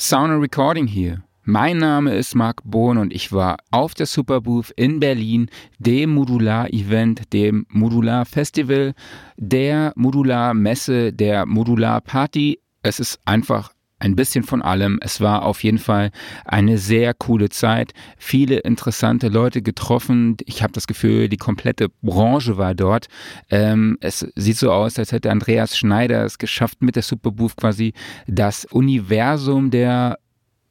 Sound and Recording hier. Mein Name ist Marc Bohn und ich war auf der Superbooth in Berlin, dem Modular-Event, dem Modular-Festival, der Modular-Messe, der Modular-Party. Es ist einfach ein bisschen von allem. Es war auf jeden Fall eine sehr coole Zeit. Viele interessante Leute getroffen. Ich habe das Gefühl, die komplette Branche war dort. Ähm, es sieht so aus, als hätte Andreas Schneider es geschafft, mit der Superbooth quasi das Universum der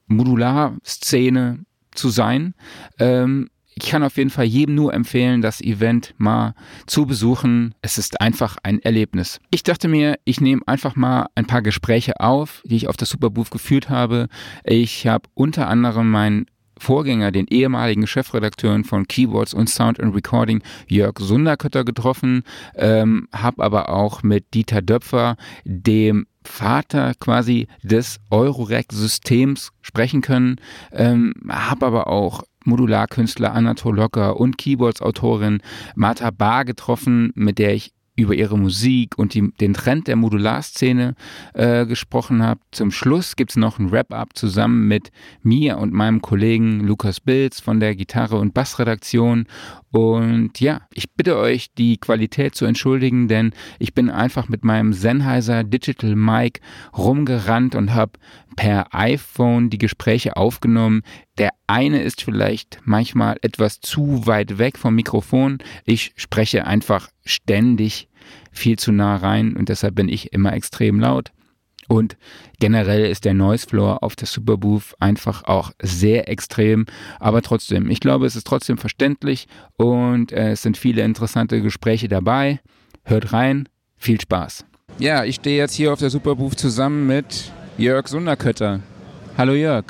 Modularszene zu sein. Ähm, ich kann auf jeden Fall jedem nur empfehlen, das Event mal zu besuchen. Es ist einfach ein Erlebnis. Ich dachte mir, ich nehme einfach mal ein paar Gespräche auf, die ich auf der Superbooth geführt habe. Ich habe unter anderem meinen Vorgänger, den ehemaligen Chefredakteur von Keyboards und Sound and Recording, Jörg Sunderkötter, getroffen, ähm, habe aber auch mit Dieter Döpfer, dem Vater quasi des Eurorec-Systems sprechen können, ähm, habe aber auch Modularkünstler Anatol Locker und Keyboards-Autorin Martha Bar getroffen, mit der ich über ihre Musik und die, den Trend der Modularszene äh, gesprochen habe. Zum Schluss gibt es noch ein Wrap-up zusammen mit mir und meinem Kollegen Lukas Bilz von der Gitarre- und Bassredaktion. Und ja, ich bitte euch, die Qualität zu entschuldigen, denn ich bin einfach mit meinem Sennheiser Digital Mic rumgerannt und habe per iPhone die Gespräche aufgenommen. Der eine ist vielleicht manchmal etwas zu weit weg vom Mikrofon. Ich spreche einfach ständig viel zu nah rein und deshalb bin ich immer extrem laut. Und generell ist der Noise Floor auf der Superbooth einfach auch sehr extrem. Aber trotzdem, ich glaube, es ist trotzdem verständlich und äh, es sind viele interessante Gespräche dabei. Hört rein, viel Spaß. Ja, ich stehe jetzt hier auf der Superbooth zusammen mit Jörg Sunderkötter. Hallo Jörg.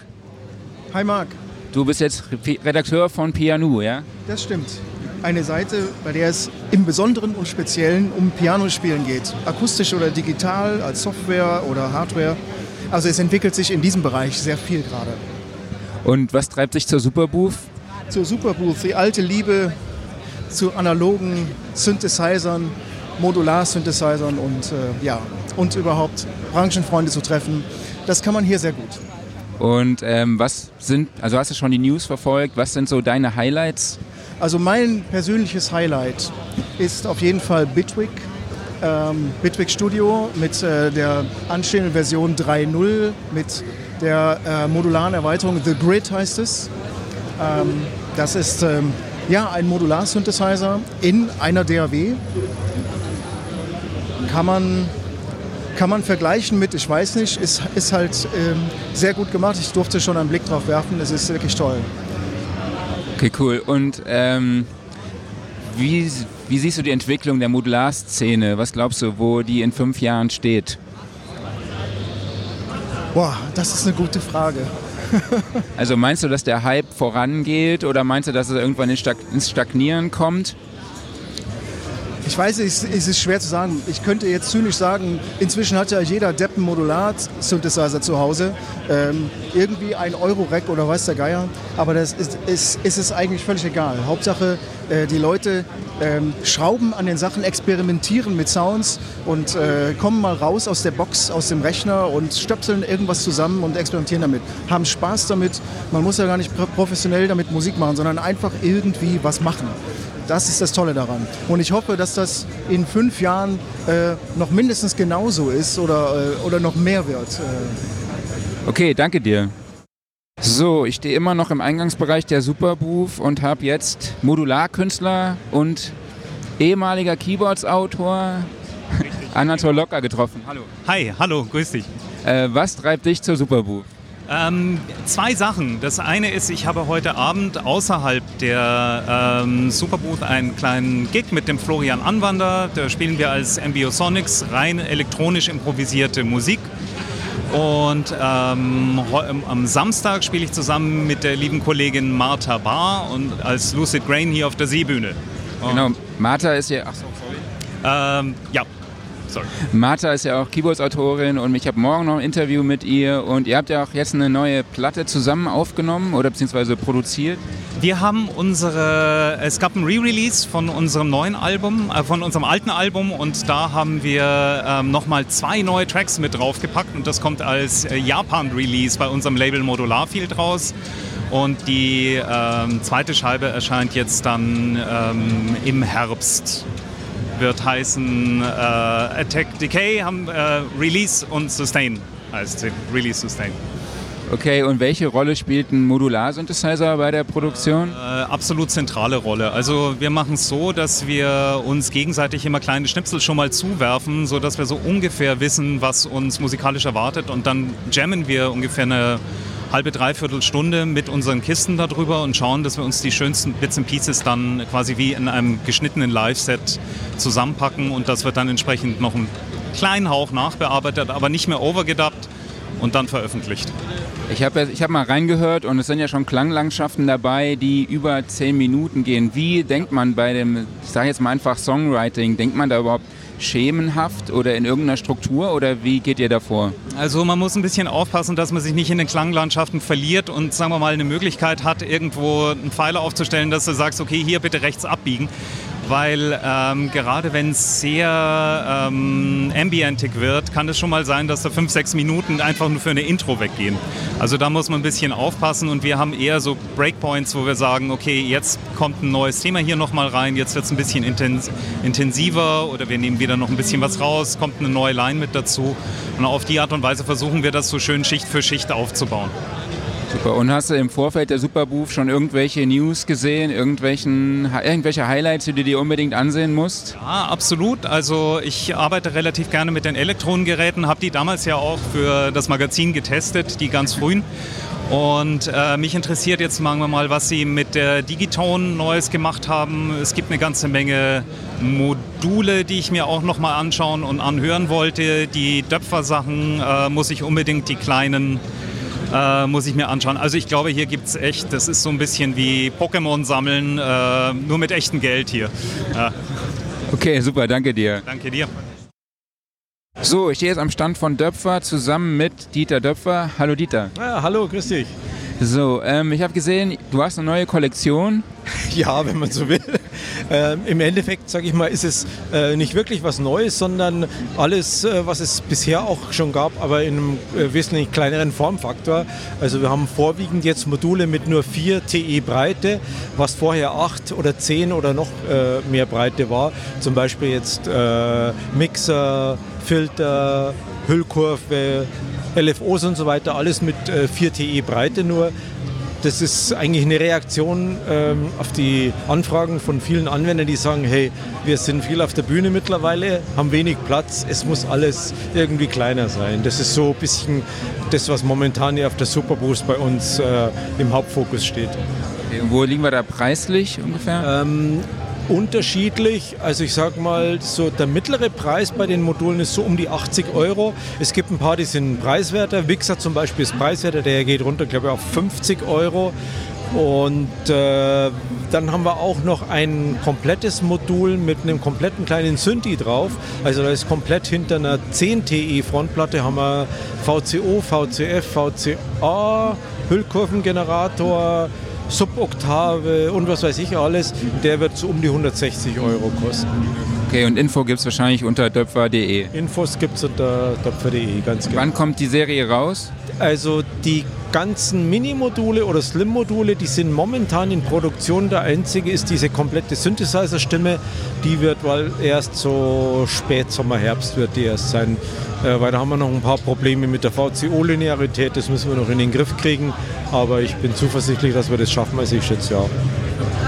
Hi Marc. Du bist jetzt Redakteur von Pianu, ja? Das stimmt eine Seite, bei der es im Besonderen und Speziellen um Pianospielen geht. Akustisch oder digital, als Software oder Hardware. Also es entwickelt sich in diesem Bereich sehr viel gerade. Und was treibt sich zur Superbooth? Zur Superbooth, die alte Liebe zu analogen Synthesizern, Modular-Synthesizern und äh, ja, und überhaupt Branchenfreunde zu treffen. Das kann man hier sehr gut. Und ähm, was sind, also hast du schon die News verfolgt, was sind so deine Highlights? Also mein persönliches Highlight ist auf jeden Fall Bitwig. Ähm, Bitwig Studio mit äh, der anstehenden Version 3.0, mit der äh, modularen Erweiterung The Grid heißt es. Ähm, das ist ähm, ja ein Modular-Synthesizer in einer DAW. Kann man, kann man vergleichen mit, ich weiß nicht, ist, ist halt ähm, sehr gut gemacht. Ich durfte schon einen Blick drauf werfen, es ist wirklich toll. Okay, cool. Und ähm, wie, wie siehst du die Entwicklung der Modularszene? Was glaubst du, wo die in fünf Jahren steht? Boah, das ist eine gute Frage. also meinst du, dass der Hype vorangeht oder meinst du, dass es irgendwann ins Stagnieren kommt? Ich weiß, es ist schwer zu sagen. Ich könnte jetzt zynisch sagen, inzwischen hat ja jeder Deppen Modular-Synthesizer zu Hause. Ähm, irgendwie ein Euro-Rack oder weiß der Geier. Aber das ist, ist, ist es eigentlich völlig egal. Hauptsache, äh, die Leute ähm, schrauben an den Sachen, experimentieren mit Sounds und äh, kommen mal raus aus der Box, aus dem Rechner und stöpseln irgendwas zusammen und experimentieren damit. Haben Spaß damit. Man muss ja gar nicht professionell damit Musik machen, sondern einfach irgendwie was machen. Das ist das Tolle daran. Und ich hoffe, dass das in fünf Jahren äh, noch mindestens genauso ist oder, äh, oder noch mehr wird. Äh. Okay, danke dir. So, ich stehe immer noch im Eingangsbereich der Superbooth und habe jetzt Modularkünstler und ehemaliger Keyboards-Autor Anatol Locker getroffen. Hallo. Hi, hallo, grüß dich. Äh, was treibt dich zur Superbooth? Ähm, zwei Sachen. Das eine ist, ich habe heute Abend außerhalb der ähm, Superbooth einen kleinen Gig mit dem Florian Anwander. Da spielen wir als MBO Sonics rein elektronisch improvisierte Musik. Und ähm, am Samstag spiele ich zusammen mit der lieben Kollegin Martha Barr und als Lucid Grain hier auf der Seebühne. Und genau, Martha ist ja. Ach so, sorry. Ähm, ja, sorry. Martha ist ja auch Keyboards-Autorin und ich habe morgen noch ein Interview mit ihr und ihr habt ja auch jetzt eine neue Platte zusammen aufgenommen oder beziehungsweise produziert. Wir haben unsere, es gab ein Re-Release von unserem neuen Album, äh, von unserem alten Album und da haben wir ähm, nochmal zwei neue Tracks mit draufgepackt und das kommt als äh, Japan-Release bei unserem Label Modularfield raus. Und die ähm, zweite Scheibe erscheint jetzt dann ähm, im Herbst. Wird heißen äh, Attack Decay, haben äh, Release und Sustain heißt sie. Release Sustain. Okay, und welche Rolle spielt ein Modular-Synthesizer bei der Produktion? Äh, absolut zentrale Rolle. Also wir machen es so, dass wir uns gegenseitig immer kleine Schnipsel schon mal zuwerfen, sodass wir so ungefähr wissen, was uns musikalisch erwartet und dann jammen wir ungefähr eine halbe, dreiviertel Stunde mit unseren Kisten darüber und schauen, dass wir uns die schönsten Bits and Pieces dann quasi wie in einem geschnittenen Live-Set zusammenpacken und das wird dann entsprechend noch einen kleinen Hauch nachbearbeitet, aber nicht mehr overgedubbt und dann veröffentlicht. Ich habe ich hab mal reingehört und es sind ja schon Klanglandschaften dabei, die über zehn Minuten gehen. Wie denkt man bei dem, ich sage jetzt mal einfach Songwriting, denkt man da überhaupt schemenhaft oder in irgendeiner Struktur oder wie geht ihr davor? Also man muss ein bisschen aufpassen, dass man sich nicht in den Klanglandschaften verliert und sagen wir mal eine Möglichkeit hat, irgendwo einen Pfeiler aufzustellen, dass du sagst, okay, hier bitte rechts abbiegen weil ähm, gerade wenn es sehr ähm, ambientig wird, kann es schon mal sein, dass da fünf, sechs Minuten einfach nur für eine Intro weggehen. Also da muss man ein bisschen aufpassen und wir haben eher so Breakpoints, wo wir sagen, okay, jetzt kommt ein neues Thema hier nochmal rein, jetzt wird es ein bisschen intens intensiver oder wir nehmen wieder noch ein bisschen was raus, kommt eine neue Line mit dazu und auf die Art und Weise versuchen wir das so schön Schicht für Schicht aufzubauen. Super. Und hast du im Vorfeld der Superbooth schon irgendwelche News gesehen, irgendwelchen, irgendwelche Highlights, die du dir unbedingt ansehen musst? Ja, absolut. Also ich arbeite relativ gerne mit den Elektronengeräten, habe die damals ja auch für das Magazin getestet, die ganz frühen. Und äh, mich interessiert jetzt, sagen wir mal, was Sie mit der Digitone Neues gemacht haben. Es gibt eine ganze Menge Module, die ich mir auch nochmal anschauen und anhören wollte. Die Döpfer-Sachen äh, muss ich unbedingt die kleinen äh, muss ich mir anschauen. Also ich glaube, hier gibt es echt, das ist so ein bisschen wie Pokémon sammeln, äh, nur mit echtem Geld hier. Ja. Okay, super, danke dir. Danke dir. So, ich stehe jetzt am Stand von Döpfer zusammen mit Dieter Döpfer. Hallo Dieter. Ja, hallo, grüß dich. So, ähm, ich habe gesehen, du hast eine neue Kollektion. Ja, wenn man so will. Ähm, Im Endeffekt, sage ich mal, ist es äh, nicht wirklich was Neues, sondern alles, äh, was es bisher auch schon gab, aber in einem äh, wesentlich kleineren Formfaktor. Also wir haben vorwiegend jetzt Module mit nur 4 TE Breite, was vorher 8 oder 10 oder noch äh, mehr Breite war. Zum Beispiel jetzt äh, Mixer, Filter, Hüllkurve, LFOs und so weiter, alles mit äh, 4 TE Breite nur. Das ist eigentlich eine Reaktion ähm, auf die Anfragen von vielen Anwendern, die sagen, hey, wir sind viel auf der Bühne mittlerweile, haben wenig Platz, es muss alles irgendwie kleiner sein. Das ist so ein bisschen das, was momentan hier auf der Superboost bei uns äh, im Hauptfokus steht. Wo liegen wir da preislich ungefähr? Ähm, unterschiedlich. Also ich sage mal, so der mittlere Preis bei den Modulen ist so um die 80 Euro. Es gibt ein paar, die sind preiswerter. Wixer zum Beispiel ist preiswerter, der geht runter, glaube ich, auf 50 Euro. Und äh, dann haben wir auch noch ein komplettes Modul mit einem kompletten kleinen Synthi drauf. Also da ist komplett hinter einer 10 TE Frontplatte haben wir VCO, VCF, VCA, Hüllkurvengenerator, Suboktave und was weiß ich alles, der wird so um die 160 Euro kosten. Okay, und Info gibt es wahrscheinlich unter döpfer.de. Infos gibt es unter döpfer.de, ganz genau. Wann kommt die Serie raus? Also die ganzen Mini-Module oder Slim-Module, die sind momentan in Produktion. Der einzige ist diese komplette Synthesizer-Stimme. Die wird wohl erst so spät Sommer, Herbst wird die erst sein. Äh, weil da haben wir noch ein paar Probleme mit der VCO-Linearität. Das müssen wir noch in den Griff kriegen. Aber ich bin zuversichtlich, dass wir das schaffen. Also ich schätze ja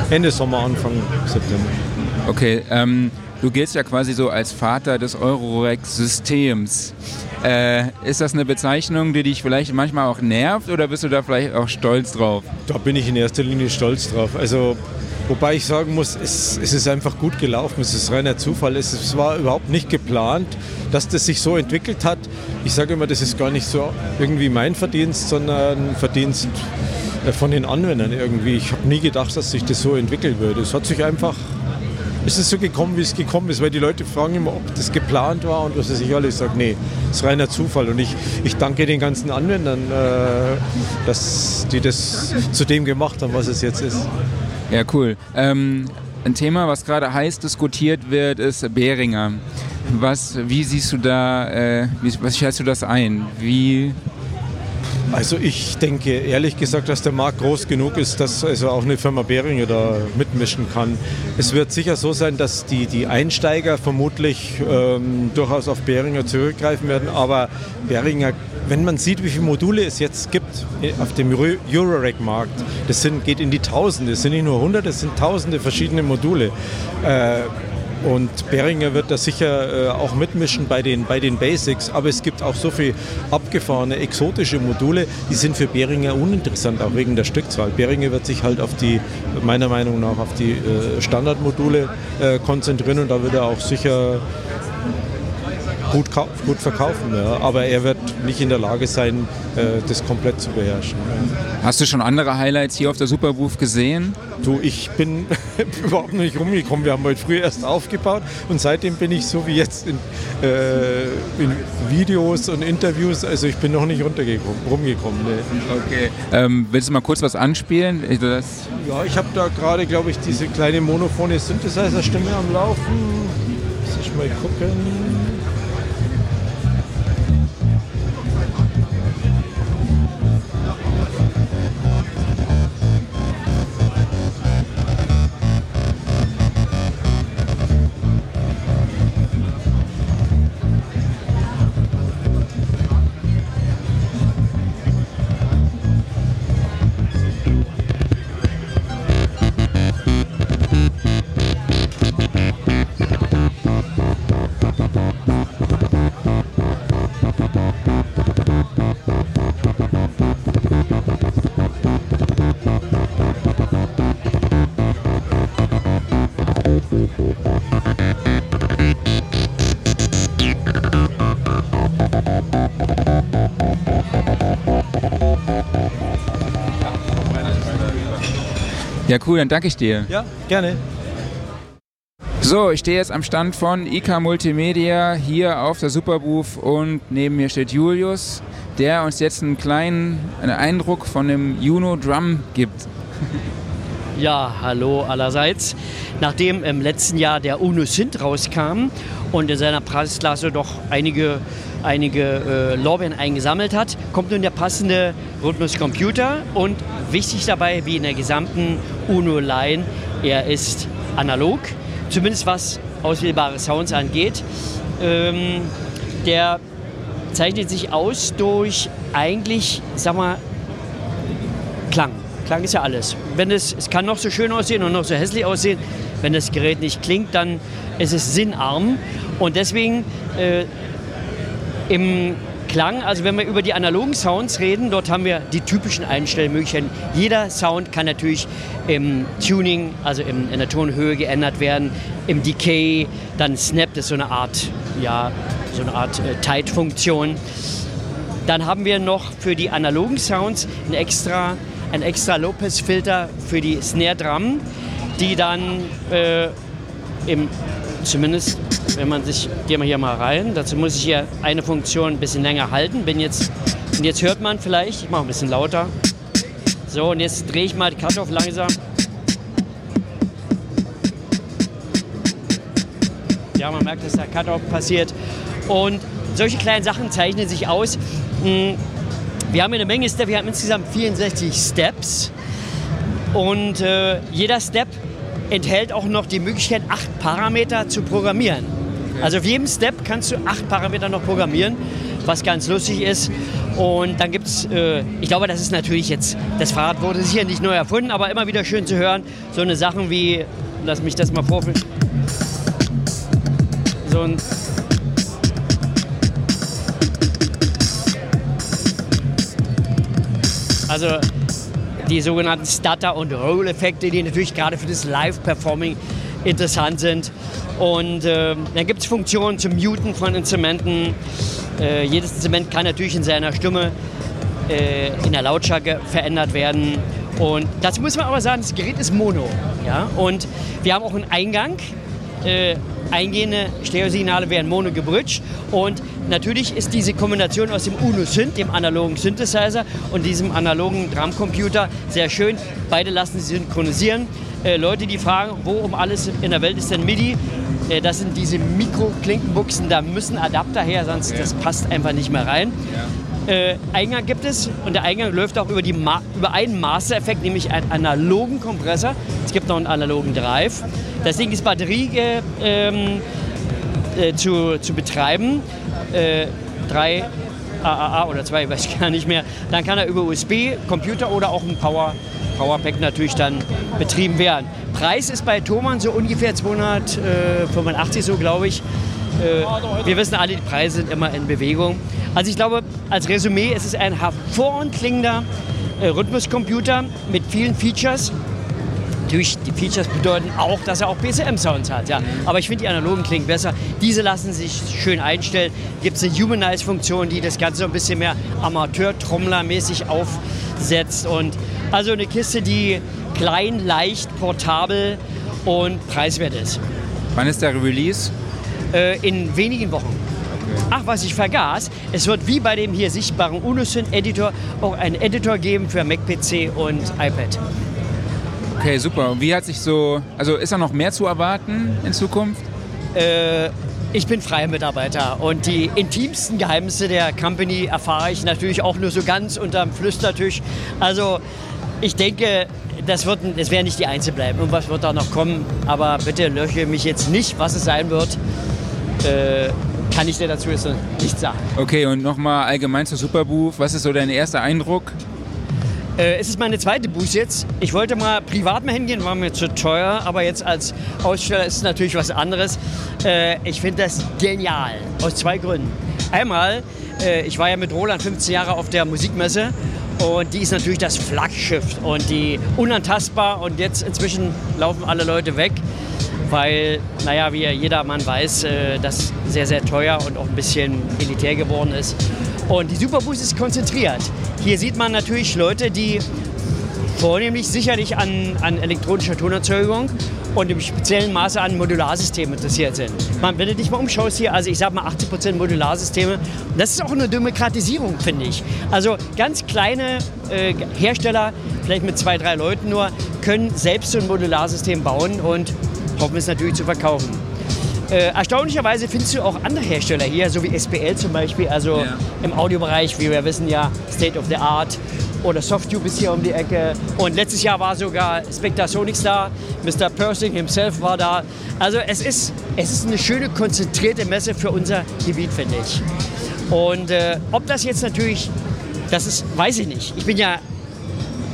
Ende Sommer, Anfang September. Okay, ähm, du giltst ja quasi so als Vater des Eurorex-Systems. Äh, ist das eine Bezeichnung, die dich vielleicht manchmal auch nervt oder bist du da vielleicht auch stolz drauf? Da bin ich in erster Linie stolz drauf. Also Wobei ich sagen muss, es, es, ist einfach gut gelaufen. Es ist reiner Zufall. Es, es, war überhaupt nicht geplant, dass das sich so entwickelt hat. Ich sage immer, das ist gar nicht so irgendwie mein Verdienst, sondern Verdienst äh, von den Anwendern irgendwie. Ich habe nie gedacht, dass sich das so entwickeln würde. Es hat sich einfach ist es so gekommen, wie es gekommen ist, weil die Leute fragen immer, ob das geplant war und was weiß ich alles. Ich sage, nee, das ist reiner Zufall. Und ich, ich danke den ganzen Anwendern, äh, dass die das zu dem gemacht haben, was es jetzt ist. Ja, cool. Ähm, ein Thema, was gerade heiß diskutiert wird, ist Behringer. Was, wie siehst du da, äh, wie, was schätzt du das ein? Wie also ich denke ehrlich gesagt, dass der Markt groß genug ist, dass also auch eine Firma Behringer da mitmischen kann. Es wird sicher so sein, dass die, die Einsteiger vermutlich ähm, durchaus auf Behringer zurückgreifen werden, aber Behringer, wenn man sieht, wie viele Module es jetzt gibt äh, auf dem Eurorack-Markt, das sind, geht in die Tausende, es sind nicht nur hunderte, es sind tausende verschiedene Module. Äh, und Beringer wird da sicher äh, auch mitmischen bei den, bei den Basics. Aber es gibt auch so viele abgefahrene, exotische Module, die sind für Beringer uninteressant, auch wegen der Stückzahl. Beringer wird sich halt auf die, meiner Meinung nach, auf die äh, Standardmodule äh, konzentrieren und da wird er auch sicher gut, gut verkaufen. Ja. Aber er wird nicht in der Lage sein, äh, das komplett zu beherrschen. Hast du schon andere Highlights hier auf der Superbooth gesehen? Du, ich bin überhaupt nicht rumgekommen. Wir haben heute früh erst aufgebaut und seitdem bin ich so wie jetzt in, äh, in Videos und Interviews. Also ich bin noch nicht rumgekommen. Nee. Okay. Ähm, willst du mal kurz was anspielen? Das ja, ich habe da gerade, glaube ich, diese kleine monophone Synthesizer-Stimme am Laufen. Muss ich mal gucken. Ja, cool, dann danke ich dir. Ja, gerne. So, ich stehe jetzt am Stand von IK Multimedia hier auf der Superbooth und neben mir steht Julius, der uns jetzt einen kleinen einen Eindruck von dem Juno Drum gibt. Ja, hallo allerseits. Nachdem im letzten Jahr der UNO Synth rauskam und in seiner Preisklasse doch einige, einige äh, Lorbeeren eingesammelt hat, kommt nun der passende Rhythmus Computer und wichtig dabei, wie in der gesamten UNO-Line, er ist analog, zumindest was auswählbare Sounds angeht. Ähm, der zeichnet sich aus durch eigentlich, sag mal, Klang. Klang ist ja alles. Wenn es, es kann noch so schön aussehen und noch so hässlich aussehen, wenn das Gerät nicht klingt, dann ist es sinnarm. Und deswegen äh, im Klang, also wenn wir über die analogen Sounds reden, dort haben wir die typischen Einstellmöglichkeiten. Jeder Sound kann natürlich im Tuning, also in der Tonhöhe geändert werden, im Decay, dann Snap, das ist so eine Art, ja, so eine Art äh, Tight-Funktion. Dann haben wir noch für die analogen Sounds ein extra, ein extra Lopez-Filter für die Snare Drum, die dann äh, im, zumindest wenn man sich, gehen wir hier mal rein, dazu muss ich hier eine Funktion ein bisschen länger halten. Bin jetzt, und jetzt hört man vielleicht, ich mache ein bisschen lauter. So, und jetzt drehe ich mal die auf langsam. Ja, man merkt, dass der Cut-Off passiert. Und solche kleinen Sachen zeichnen sich aus. Hm, wir haben eine Menge Steps, wir haben insgesamt 64 Steps. Und äh, jeder Step enthält auch noch die Möglichkeit, acht Parameter zu programmieren. Also auf jedem Step kannst du acht Parameter noch programmieren, was ganz lustig ist. Und dann gibt es, äh, ich glaube, das ist natürlich jetzt, das Fahrrad wurde sicher nicht neu erfunden, aber immer wieder schön zu hören, so eine Sachen wie, lass mich das mal vorführen, so ein Also die sogenannten Stutter- und Roll-Effekte, die natürlich gerade für das Live-Performing interessant sind. Und äh, dann gibt es Funktionen zum Muten von Instrumenten. Äh, jedes Instrument kann natürlich in seiner Stimme äh, in der Lautstärke verändert werden. Und dazu muss man aber sagen, das Gerät ist Mono. Ja? Und wir haben auch einen Eingang äh, eingehende Stereosignale werden mono gebridged und natürlich ist diese Kombination aus dem UNO-Synth, dem analogen Synthesizer und diesem analogen Drumcomputer sehr schön. Beide lassen sich synchronisieren. Äh, Leute, die fragen, wo um alles in der Welt ist denn MIDI? Äh, das sind diese Mikro-Klinkenbuchsen, da müssen Adapter her, sonst das passt einfach nicht mehr rein. Äh, Eingang gibt es und der Eingang läuft auch über, die Ma über einen Master-Effekt, nämlich einen analogen Kompressor. Es gibt noch einen analogen Drive. Das Ding ist Batterie äh, äh, zu, zu betreiben. Äh, drei AAA oder zwei, weiß ich gar nicht mehr. Dann kann er über USB, Computer oder auch ein Power, Powerpack natürlich dann betrieben werden. Preis ist bei Thomann so ungefähr 285, so glaube ich. Äh, wir wissen alle, die Preise sind immer in Bewegung. Also ich glaube, als Resümee ist es ein hervorragend klingender äh, Rhythmuscomputer mit vielen Features. Natürlich, die Features bedeuten auch, dass er auch PCM-Sounds hat. Ja. Aber ich finde, die analogen klingen besser. Diese lassen sich schön einstellen. Gibt es eine Humanize-Funktion, die das Ganze so ein bisschen mehr Amateur-Trommler-mäßig aufsetzt. Und also eine Kiste, die klein, leicht, portabel und preiswert ist. Wann ist der Release? Äh, in wenigen Wochen. Ach, was ich vergaß, es wird wie bei dem hier sichtbaren Unusynth-Editor auch einen Editor geben für Mac, PC und iPad. Okay, super. Und wie hat sich so, also ist da noch mehr zu erwarten in Zukunft? Äh, ich bin freier Mitarbeiter und die intimsten Geheimnisse der Company erfahre ich natürlich auch nur so ganz unterm Flüstertisch. Also ich denke, das, wird, das werden nicht die Einzel bleiben. Irgendwas wird da noch kommen, aber bitte löche mich jetzt nicht, was es sein wird. Äh, kann ich dir dazu jetzt nicht sagen. Okay, und nochmal allgemein zur Superbooth. Was ist so dein erster Eindruck? Äh, es ist meine zweite Booth jetzt. Ich wollte mal privat mal hingehen, war mir zu teuer, aber jetzt als Aussteller ist es natürlich was anderes. Äh, ich finde das genial, aus zwei Gründen. Einmal, äh, ich war ja mit Roland 15 Jahre auf der Musikmesse und die ist natürlich das Flaggschiff und die unantastbar und jetzt inzwischen laufen alle Leute weg weil, naja, wie jeder Mann weiß, äh, das sehr, sehr teuer und auch ein bisschen elitär geworden ist. Und die Superboost ist konzentriert. Hier sieht man natürlich Leute, die vornehmlich sicherlich an, an elektronischer Tonerzeugung und im speziellen Maße an Modularsystemen interessiert sind. Man, wenn du dich mal umschaust hier, also ich sag mal 80% Modularsysteme, das ist auch eine Demokratisierung, finde ich. Also ganz kleine äh, Hersteller, vielleicht mit zwei, drei Leuten nur, können selbst so ein Modularsystem bauen und hoffen es natürlich zu verkaufen. Äh, erstaunlicherweise findest du auch andere Hersteller hier, so wie SPL zum Beispiel, also ja. im Audiobereich, wie wir wissen ja, State of the Art oder Softtube ist hier um die Ecke. Und letztes Jahr war sogar Spectasonics da, Mr. Persing himself war da. Also es ist, es ist eine schöne, konzentrierte Messe für unser Gebiet, finde ich. Und äh, ob das jetzt natürlich, das ist, weiß ich nicht. Ich bin ja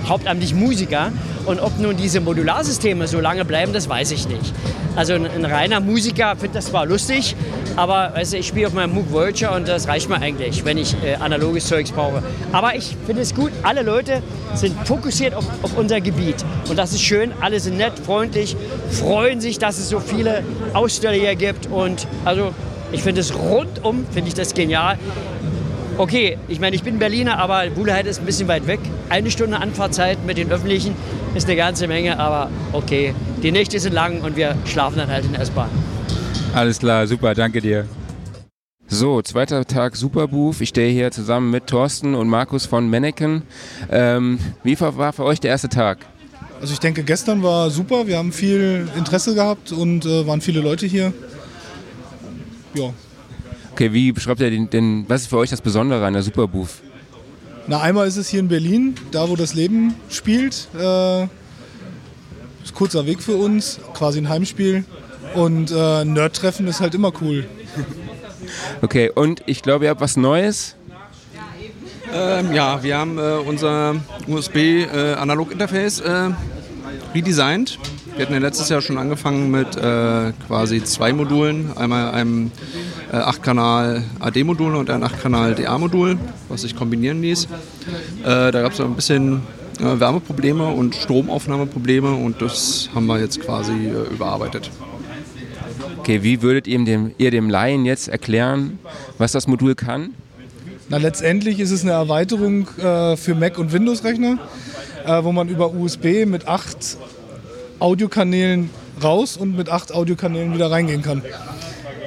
hauptamtlich Musiker und ob nun diese Modularsysteme so lange bleiben, das weiß ich nicht. Also ein, ein reiner Musiker findet das zwar lustig, aber weißt du, ich spiele auf meinem Moog Voyager und das reicht mir eigentlich, wenn ich äh, analoges Zeugs brauche. Aber ich finde es gut, alle Leute sind fokussiert auf, auf unser Gebiet. Und das ist schön, alle sind nett, freundlich, freuen sich, dass es so viele Aussteller hier gibt. Und also ich finde es rundum, finde ich das genial. Okay, ich meine, ich bin Berliner, aber Wuhleheit ist ein bisschen weit weg. Eine Stunde Anfahrtzeit mit den Öffentlichen ist eine ganze Menge, aber okay. Die Nächte sind lang und wir schlafen dann halt in der S-Bahn. Alles klar, super, danke dir. So, zweiter Tag Superbooth. Ich stehe hier zusammen mit Thorsten und Markus von Mannequin. Ähm, wie war für euch der erste Tag? Also ich denke, gestern war super. Wir haben viel Interesse gehabt und äh, waren viele Leute hier. Ja, Okay, wie beschreibt ihr den, den, was ist für euch das Besondere an der Superbooth? Na, einmal ist es hier in Berlin, da wo das Leben spielt. Äh, ist kurzer Weg für uns, quasi ein Heimspiel. Und äh, Nerd-Treffen ist halt immer cool. Okay, und ich glaube, ihr habt was Neues. Ähm, ja, wir haben äh, unser USB-Analog-Interface äh, redesigned. Wir hatten ja letztes Jahr schon angefangen mit äh, quasi zwei Modulen. Einmal einem äh, 8-Kanal AD-Modul und ein 8-Kanal DA-Modul, was sich kombinieren ließ. Äh, da gab es ein bisschen äh, Wärmeprobleme und Stromaufnahmeprobleme und das haben wir jetzt quasi äh, überarbeitet. Okay, wie würdet ihr dem, ihr dem Laien jetzt erklären, was das Modul kann? Na, letztendlich ist es eine Erweiterung äh, für Mac- und Windows-Rechner, äh, wo man über USB mit acht Audiokanälen raus und mit acht Audiokanälen wieder reingehen kann.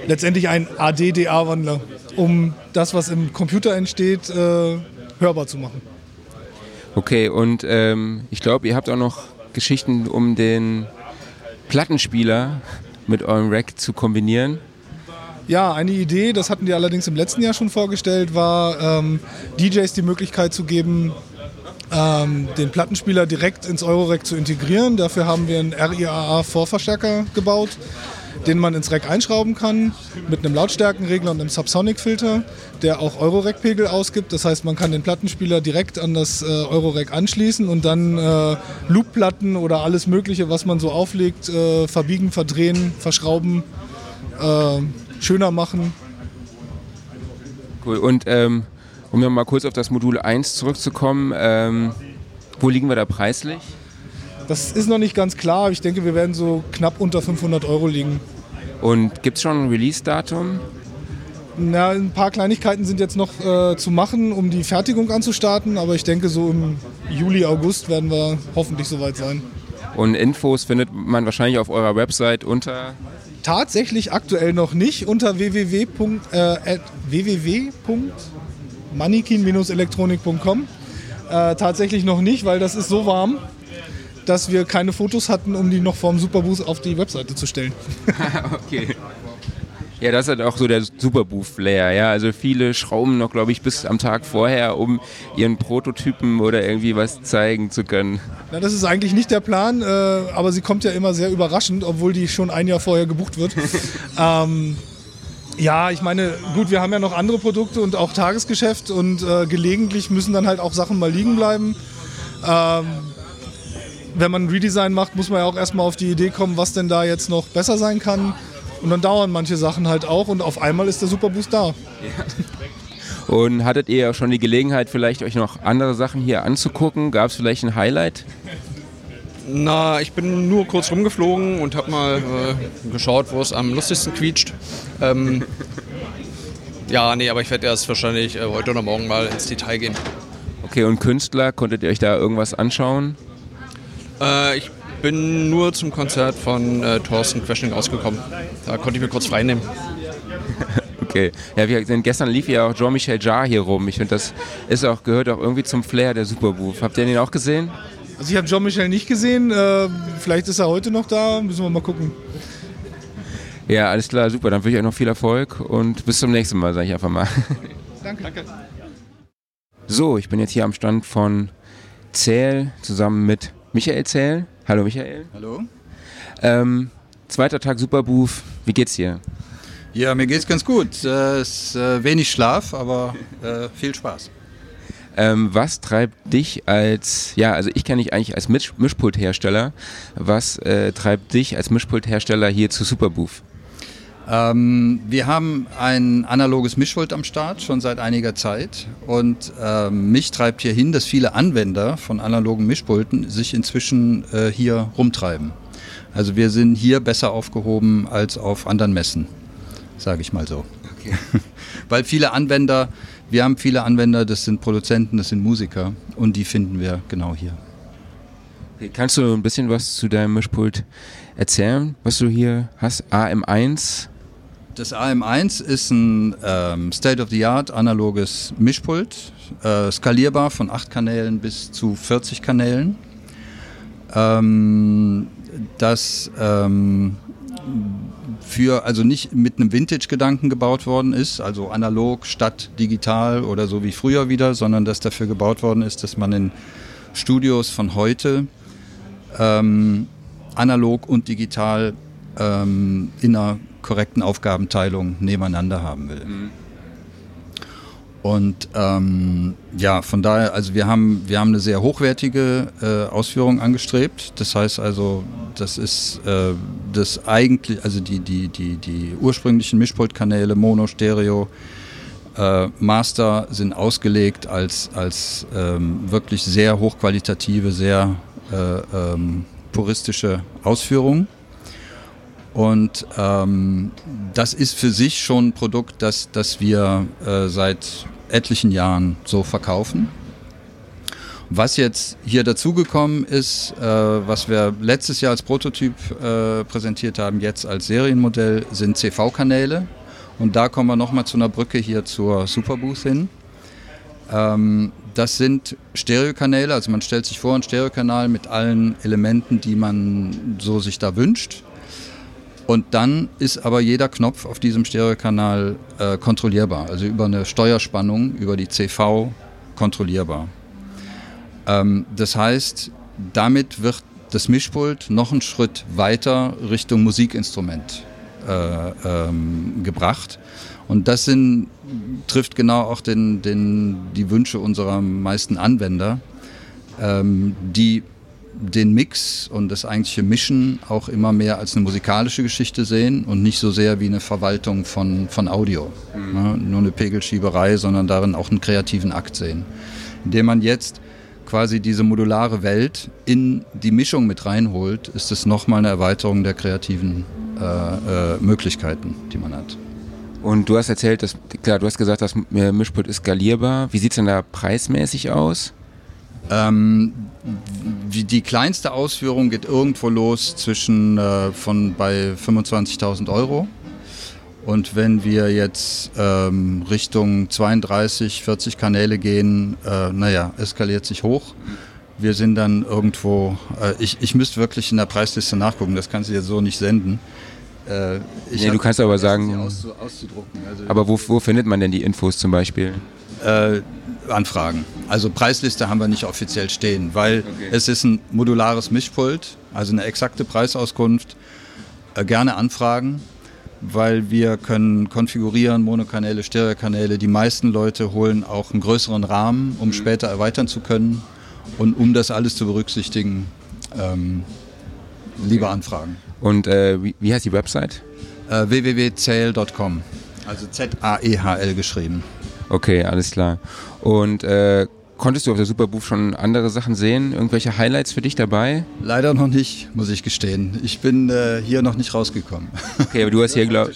Letztendlich ein AD-DA-Wandler, um das, was im Computer entsteht, äh, hörbar zu machen. Okay, und ähm, ich glaube, ihr habt auch noch Geschichten, um den Plattenspieler mit eurem Rack zu kombinieren. Ja, eine Idee, das hatten die allerdings im letzten Jahr schon vorgestellt, war ähm, DJs die Möglichkeit zu geben, ähm, den Plattenspieler direkt ins Eurorack zu integrieren. Dafür haben wir einen RIAA-Vorverstärker gebaut, den man ins Rack einschrauben kann, mit einem Lautstärkenregler und einem Subsonic-Filter, der auch Eurorack-Pegel ausgibt. Das heißt, man kann den Plattenspieler direkt an das äh, Eurorack anschließen und dann äh, Loopplatten oder alles Mögliche, was man so auflegt, äh, verbiegen, verdrehen, verschrauben, äh, schöner machen. Cool. Und ähm, um nochmal kurz auf das Modul 1 zurückzukommen, ähm, wo liegen wir da preislich? Das ist noch nicht ganz klar. Ich denke, wir werden so knapp unter 500 Euro liegen. Und gibt es schon ein Release-Datum? Na, ein paar Kleinigkeiten sind jetzt noch äh, zu machen, um die Fertigung anzustarten, aber ich denke, so im Juli, August werden wir hoffentlich soweit sein. Und Infos findet man wahrscheinlich auf eurer Website unter Tatsächlich aktuell noch nicht unter www. Äh, www.manikin-elektronik.com. Äh, tatsächlich noch nicht, weil das ist so warm, dass wir keine Fotos hatten, um die noch vorm Superboost auf die Webseite zu stellen. okay. Ja, das ist halt auch so der Superbooth-Flair, ja. Also viele schrauben noch, glaube ich, bis am Tag vorher, um ihren Prototypen oder irgendwie was zeigen zu können. Na, das ist eigentlich nicht der Plan, äh, aber sie kommt ja immer sehr überraschend, obwohl die schon ein Jahr vorher gebucht wird. ähm, ja, ich meine, gut, wir haben ja noch andere Produkte und auch Tagesgeschäft und äh, gelegentlich müssen dann halt auch Sachen mal liegen bleiben. Ähm, wenn man ein Redesign macht, muss man ja auch erstmal auf die Idee kommen, was denn da jetzt noch besser sein kann. Und dann dauern manche Sachen halt auch und auf einmal ist der Superboost da. Ja. Und hattet ihr schon die Gelegenheit, vielleicht euch noch andere Sachen hier anzugucken? Gab es vielleicht ein Highlight? Na, ich bin nur kurz rumgeflogen und habe mal äh, geschaut, wo es am lustigsten quietscht. Ähm, ja, nee, aber ich werde erst wahrscheinlich äh, heute oder morgen mal ins Detail gehen. Okay, und Künstler, konntet ihr euch da irgendwas anschauen? Äh, ich bin nur zum Konzert von äh, Thorsten Questioning rausgekommen. Da konnte ich mir kurz frei okay. Ja, wir sind, gestern lief ja auch Jean-Michel Jarre hier rum. Ich finde, das ist auch, gehört auch irgendwie zum Flair der Superbooth. Habt ihr den auch gesehen? Also ich habe Jean-Michel nicht gesehen. Äh, vielleicht ist er heute noch da. Müssen wir mal gucken. Ja, alles klar, super. Dann wünsche ich euch noch viel Erfolg und bis zum nächsten Mal, sage ich einfach mal. Danke. Danke. So, ich bin jetzt hier am Stand von Zähl zusammen mit Michael Zähl. Hallo Michael. Hallo. Ähm, zweiter Tag Superbooth. Wie geht's dir? Ja, mir geht's ganz gut. Äh, es ist äh, wenig Schlaf, aber äh, viel Spaß. Ähm, was treibt dich als, ja, also ich kenne dich eigentlich als Misch Mischpulthersteller. Was äh, treibt dich als Mischpulthersteller hier zu Superbooth? Ähm, wir haben ein analoges Mischpult am Start schon seit einiger Zeit und ähm, mich treibt hier hin, dass viele Anwender von analogen Mischpulten sich inzwischen äh, hier rumtreiben. Also wir sind hier besser aufgehoben als auf anderen Messen, sage ich mal so. Okay. Weil viele Anwender, wir haben viele Anwender, das sind Produzenten, das sind Musiker und die finden wir genau hier. Okay, kannst du ein bisschen was zu deinem Mischpult erzählen, was du hier hast? AM1 das AM1 ist ein ähm, State-of-the-Art analoges Mischpult, äh, skalierbar von 8 Kanälen bis zu 40 Kanälen. Ähm, das ähm, für, also nicht mit einem Vintage-Gedanken gebaut worden ist, also analog statt digital oder so wie früher wieder, sondern dass dafür gebaut worden ist, dass man in Studios von heute ähm, analog und digital ähm, in einer korrekten Aufgabenteilung nebeneinander haben will. Mhm. Und ähm, ja, von daher, also wir haben, wir haben eine sehr hochwertige äh, Ausführung angestrebt. Das heißt also, das ist äh, das eigentlich, also die, die, die, die ursprünglichen Mischpultkanäle, Mono, Stereo, äh, Master sind ausgelegt als, als ähm, wirklich sehr hochqualitative, sehr äh, ähm, puristische Ausführungen. Und ähm, das ist für sich schon ein Produkt, das, das wir äh, seit etlichen Jahren so verkaufen. Was jetzt hier dazugekommen ist, äh, was wir letztes Jahr als Prototyp äh, präsentiert haben, jetzt als Serienmodell, sind CV-Kanäle. Und da kommen wir nochmal zu einer Brücke hier zur Superbooth hin. Ähm, das sind Stereokanäle, also man stellt sich vor, ein Stereokanal mit allen Elementen, die man so sich da wünscht. Und dann ist aber jeder Knopf auf diesem Stereokanal äh, kontrollierbar, also über eine Steuerspannung, über die CV kontrollierbar. Ähm, das heißt, damit wird das Mischpult noch einen Schritt weiter Richtung Musikinstrument äh, ähm, gebracht. Und das sind, trifft genau auch den, den, die Wünsche unserer meisten Anwender, ähm, die den Mix und das eigentliche Mischen auch immer mehr als eine musikalische Geschichte sehen und nicht so sehr wie eine Verwaltung von, von Audio. Mhm. Ne? Nur eine Pegelschieberei, sondern darin auch einen kreativen Akt sehen. Indem man jetzt quasi diese modulare Welt in die Mischung mit reinholt, ist es nochmal eine Erweiterung der kreativen äh, äh, Möglichkeiten, die man hat. Und du hast erzählt, dass, klar, du hast gesagt, das Mischpult ist skalierbar. Wie sieht es denn da preismäßig aus? Ähm, die kleinste Ausführung geht irgendwo los zwischen äh, von bei 25.000 Euro. Und wenn wir jetzt ähm, Richtung 32, 40 Kanäle gehen, äh, naja, eskaliert sich hoch. Wir sind dann irgendwo, äh, ich, ich müsste wirklich in der Preisliste nachgucken, das kannst du jetzt so nicht senden. Äh, nee, du kannst aber sagen, auszu auszudrucken. Also aber wo, wo findet man denn die Infos zum Beispiel? Äh, Anfragen. Also Preisliste haben wir nicht offiziell stehen, weil okay. es ist ein modulares Mischpult, also eine exakte Preisauskunft. Äh, gerne anfragen, weil wir können konfigurieren, Monokanäle, Stereokanäle. Die meisten Leute holen auch einen größeren Rahmen, um mhm. später erweitern zu können. Und um das alles zu berücksichtigen, ähm, lieber anfragen. Und äh, wie, wie, heißt die Website? Äh, www.zael.com. Also Z-A-E-H-L geschrieben. Okay, alles klar. Und äh, konntest du auf der Superbooth schon andere Sachen sehen? Irgendwelche Highlights für dich dabei? Leider noch nicht, muss ich gestehen. Ich bin äh, hier noch nicht rausgekommen. Okay, aber du hast hier, glaube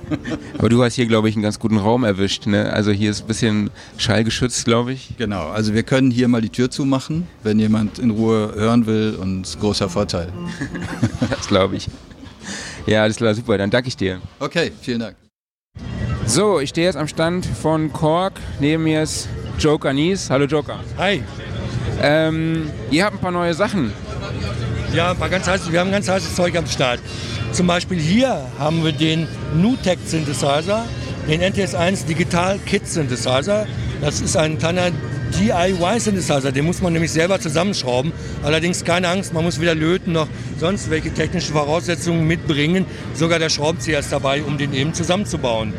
aber du hast hier, glaube ich, einen ganz guten Raum erwischt. Ne? Also hier ist ein bisschen schallgeschützt, glaube ich. Genau, also wir können hier mal die Tür zumachen, wenn jemand in Ruhe hören will und großer Vorteil. das glaube ich. Ja, alles klar, super. Dann danke ich dir. Okay, vielen Dank. So, ich stehe jetzt am Stand von Kork. Neben mir ist Joker Nies. Hallo Joker. Hi. Ähm, ihr habt ein paar neue Sachen. Ja, ein paar ganz heiße, wir haben ganz heißes Zeug am Start. Zum Beispiel hier haben wir den NUTEC Synthesizer, den NTS1 Digital Kit Synthesizer. Das ist ein kleiner DIY-Synthesizer, den muss man nämlich selber zusammenschrauben. Allerdings keine Angst, man muss weder löten noch sonst welche technischen Voraussetzungen mitbringen. Sogar der Schraubenzieher ist dabei, um den eben zusammenzubauen.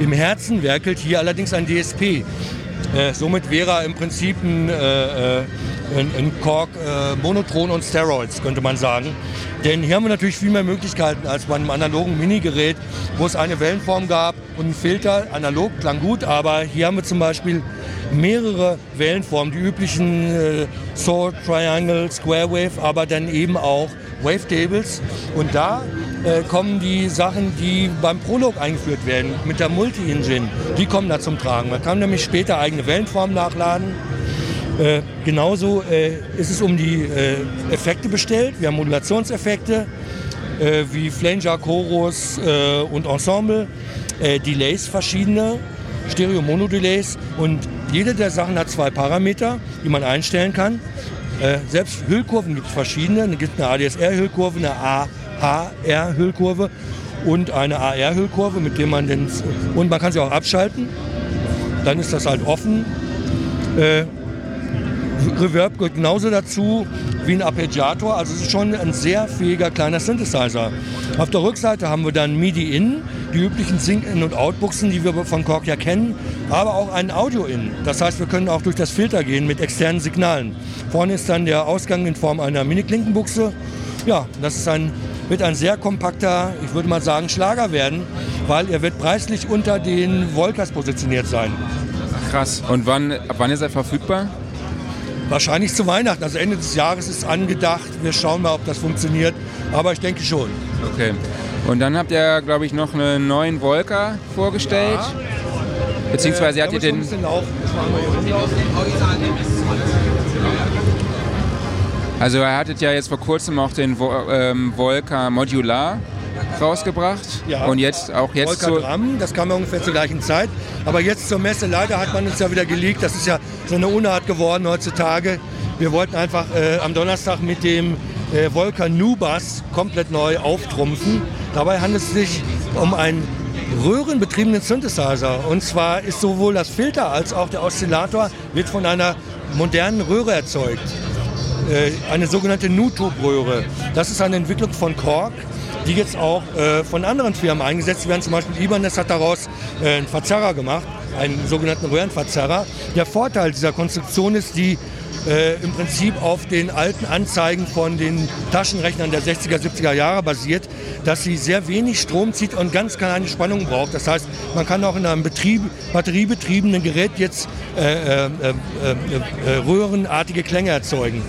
Im Herzen werkelt hier allerdings ein DSP. Äh, somit wäre er im Prinzip ein, äh, äh ein, ein Korg äh, Monotron und Steroids, könnte man sagen. Denn hier haben wir natürlich viel mehr Möglichkeiten als bei einem analogen Minigerät, wo es eine Wellenform gab und einen Filter. Analog klang gut, aber hier haben wir zum Beispiel mehrere Wellenformen, die üblichen äh, Sword, Triangle, Square Wave, aber dann eben auch Wavetables. Und da äh, kommen die Sachen, die beim Prolog eingeführt werden, mit der Multi-Engine, die kommen da zum Tragen. Man kann nämlich später eigene Wellenformen nachladen. Äh, genauso äh, ist es um die äh, Effekte bestellt. Wir haben Modulationseffekte äh, wie Flanger, Chorus äh, und Ensemble, Delays verschiedene, Stereo-Mono-Delays und jede der Sachen hat zwei Parameter, die man einstellen kann. selbst Hüllkurven gibt es verschiedene. Es gibt eine ADSR-Hüllkurve, eine AHR-Hüllkurve und eine AR-Hüllkurve, mit dem man den und man kann sie auch abschalten. Dann ist das halt offen. Äh, Reverb gehört genauso dazu wie ein Arpeggiator. Also es ist schon ein sehr fähiger kleiner Synthesizer. Auf der Rückseite haben wir dann MIDI-In, die üblichen Sync-In- und Out-Buchsen, die wir von Korg ja kennen, aber auch einen Audio-In. Das heißt, wir können auch durch das Filter gehen mit externen Signalen. Vorne ist dann der Ausgang in Form einer Mini-Klinkenbuchse. Ja, das ist ein, wird ein sehr kompakter, ich würde mal sagen, Schlager werden, weil er wird preislich unter den Volkers positioniert sein. Krass. Und wann, ab wann ist er verfügbar? Wahrscheinlich zu Weihnachten, also Ende des Jahres ist angedacht. Wir schauen mal, ob das funktioniert, aber ich denke schon. Okay. Und dann habt ihr, glaube ich, noch einen neuen Volker vorgestellt. Ja. Beziehungsweise äh, habt ihr den. Also er hattet ja jetzt vor kurzem auch den Vo ähm, Volca Modular rausgebracht Ja. und jetzt auch jetzt Volker Dram, das kam ja ungefähr zur gleichen Zeit. Aber jetzt zur Messe, leider hat man uns ja wieder geleakt. Das ist ja so eine Unart geworden heutzutage. Wir wollten einfach äh, am Donnerstag mit dem äh, Volker Nubas komplett neu auftrumpfen. Dabei handelt es sich um einen röhrenbetriebenen Synthesizer. Und zwar ist sowohl das Filter als auch der Oszillator wird von einer modernen Röhre erzeugt äh, eine sogenannte Nu-Tube-Röhre. Das ist eine Entwicklung von Korg, die jetzt auch äh, von anderen Firmen eingesetzt werden. Zum Beispiel Ibanez hat daraus äh, einen Verzerrer gemacht, einen sogenannten Röhrenverzerrer. Der Vorteil dieser Konstruktion ist, die äh, im Prinzip auf den alten Anzeigen von den Taschenrechnern der 60er, 70er Jahre basiert, dass sie sehr wenig Strom zieht und ganz kleine Spannung braucht. Das heißt, man kann auch in einem Betrieb, batteriebetriebenen Gerät jetzt äh, äh, äh, äh, röhrenartige Klänge erzeugen.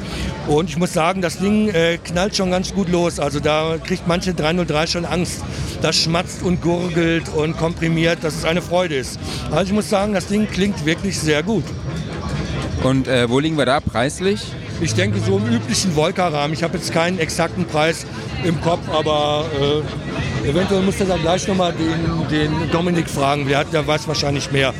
Und ich muss sagen, das Ding äh, knallt schon ganz gut los. Also da kriegt manche 303 schon Angst. Das schmatzt und gurgelt und komprimiert, dass es eine Freude ist. Also ich muss sagen, das Ding klingt wirklich sehr gut. Und äh, wo liegen wir da preislich? Ich denke so im üblichen Volca-Rahmen. Ich habe jetzt keinen exakten Preis im Kopf, aber äh, eventuell muss er dann gleich nochmal den, den Dominik fragen. Der, hat, der weiß wahrscheinlich mehr.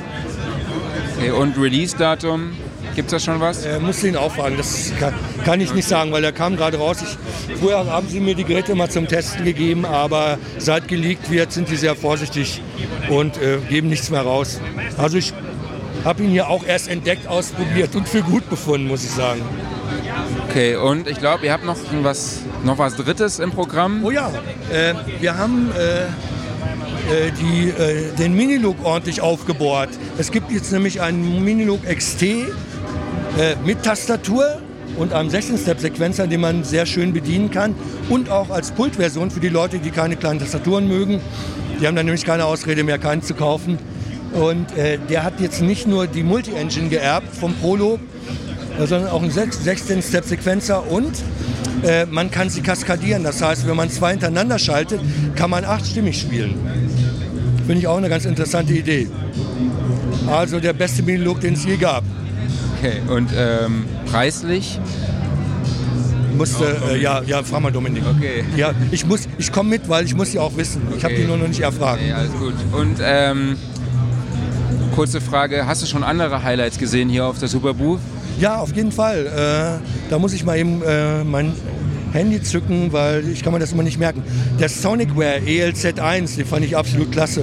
Okay, und Release-Datum, gibt es da schon was? Äh, musste ihn auch fragen. Das kann, kann ich nicht sagen, weil der kam gerade raus. Ich, früher haben sie mir die Geräte immer zum Testen gegeben, aber seit geleakt wird, sind die sehr vorsichtig und äh, geben nichts mehr raus. Also ich habe ihn hier auch erst entdeckt, ausprobiert und für gut befunden, muss ich sagen. Okay, und ich glaube, ihr habt noch was, noch was Drittes im Programm. Oh ja, äh, wir haben äh, äh, die, äh, den Minilook ordentlich aufgebohrt. Es gibt jetzt nämlich einen Minilook XT äh, mit Tastatur und einem 16-Step-Sequenzer, den man sehr schön bedienen kann und auch als Pultversion für die Leute, die keine kleinen Tastaturen mögen. Die haben dann nämlich keine Ausrede mehr, keinen zu kaufen. Und äh, der hat jetzt nicht nur die Multi-Engine geerbt vom Prolo, äh, sondern auch einen 16-Step-Sequenzer und äh, man kann sie kaskadieren. Das heißt, wenn man zwei hintereinander schaltet, kann man achtstimmig spielen. Finde ich auch eine ganz interessante Idee. Also der beste Minilook, den es je gab. Okay, und ähm, preislich? Musste, äh, ja, ja, frag mal Dominik. Okay. Ja, ich muss, ich komme mit, weil ich muss sie auch wissen. Ich habe Okay. die nur noch nicht erfragt. Nee, alles gut. Und ähm, kurze Frage, hast du schon andere Highlights gesehen hier auf der Superbooth? Ja, auf jeden Fall. Äh, da muss ich mal eben äh, mein Handy zücken, weil ich kann mir das immer nicht merken. Der Sonicware E ELZ1, den fand ich absolut klasse.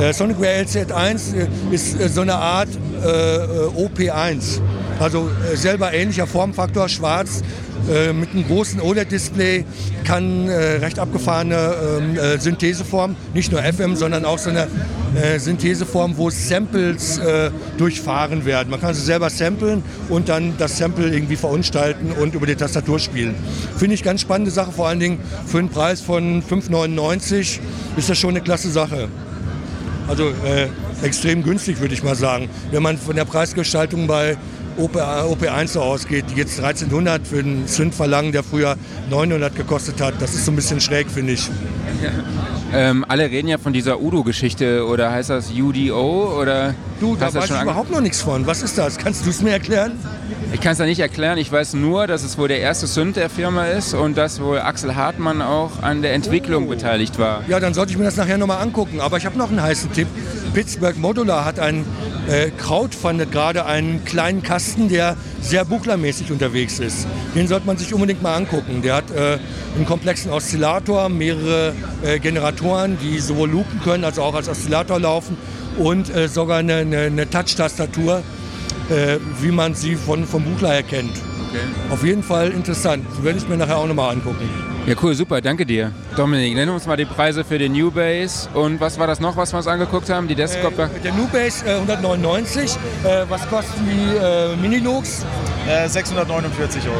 Äh, Sonicware LZ1 äh, ist äh, so eine Art äh, äh, OP1. Also selber ähnlicher Formfaktor, schwarz, äh, mit einem großen OLED-Display, kann äh, recht abgefahrene ähm, äh, Syntheseform, nicht nur FM, sondern auch so eine äh, Syntheseform, wo Samples durchfahren werden. Man kann sie selber samplen und dann das Sample irgendwie verunstalten und über die Tastatur spielen. Finde ich ganz spannende Sache, vor allen Dingen für einen Preis von 5,99 ist das schon eine klasse Sache. Also extrem günstig, würde ich mal sagen. Wenn man von der Preisgestaltung bei OP, OP1 so ausgeht, die jetzt 1300 für einen Synth verlangen, der früher 900 gekostet hat, das ist so ein bisschen schräg, finde ich. Ähm, alle reden ja von dieser Udo-Geschichte oder heißt das UDO oder? Du, da weiß ich überhaupt noch nichts von. Was ist das? Kannst du es mir erklären? Ich kann es ja nicht erklären. Ich weiß nur, dass es wohl der erste Synth der Firma ist und dass wohl Axel Hartmann auch an der Entwicklung beteiligt war. Ja, dann sollte ich mir das nachher nochmal angucken. Aber ich habe noch einen heißen Tipp. Pittsburgh Modular hat ein äh, crowdfundet gerade einen kleinen Kasten, der sehr buchlermäßig unterwegs ist. Den sollte man sich unbedingt mal angucken. Der hat äh, einen komplexen Oszillator, mehrere äh, Generatoren, die sowohl loopen können als auch als Oszillator laufen und äh, sogar eine, eine, eine Touch-Tastatur, äh, wie man sie von, vom Buchler her kennt. Auf jeden Fall interessant. Werde ich mir nachher auch nochmal angucken. Ja, cool, super, danke dir. Dominik, nenn uns mal die Preise für den New Base und was war das noch, was wir uns angeguckt haben? Die Desktop Äh, der Nubase äh, 199. Äh, was kosten die äh, Minilooks? 649 Euro.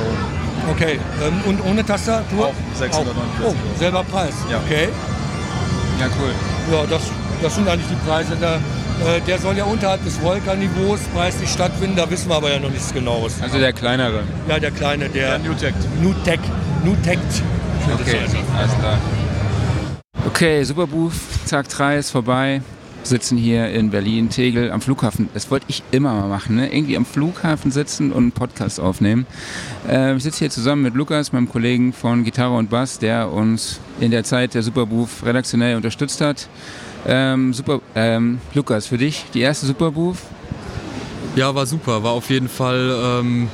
Okay. Ähm, und ohne Tastatur? Auch 649 Oh, selber Preis. Ja. Okay. Ja, cool. Ja, das, das sind eigentlich die Preise. Der, äh, der soll ja unterhalb des Volker-Niveaus preislich stattfinden. Da wissen wir aber ja noch nichts Genaues. Also der kleinere. Ja, der kleine, der, Der Newtek. Nutec. Nutec. Okay, alles klar. Okay, Superbooth, Tag 3 ist vorbei. sitzen hier in Berlin, Tegel, am Flughafen. Das wollte ich immer mal machen, ne? irgendwie am Flughafen sitzen und einen Podcast aufnehmen. Äh, ich sitze hier zusammen mit Lukas, meinem Kollegen von Gitarre und Bass, der uns in der Zeit der Superbooth redaktionell unterstützt hat. Ähm, super, ähm, Lukas, für dich die erste Superbooth? Ja, war super. War auf jeden Fall ähm,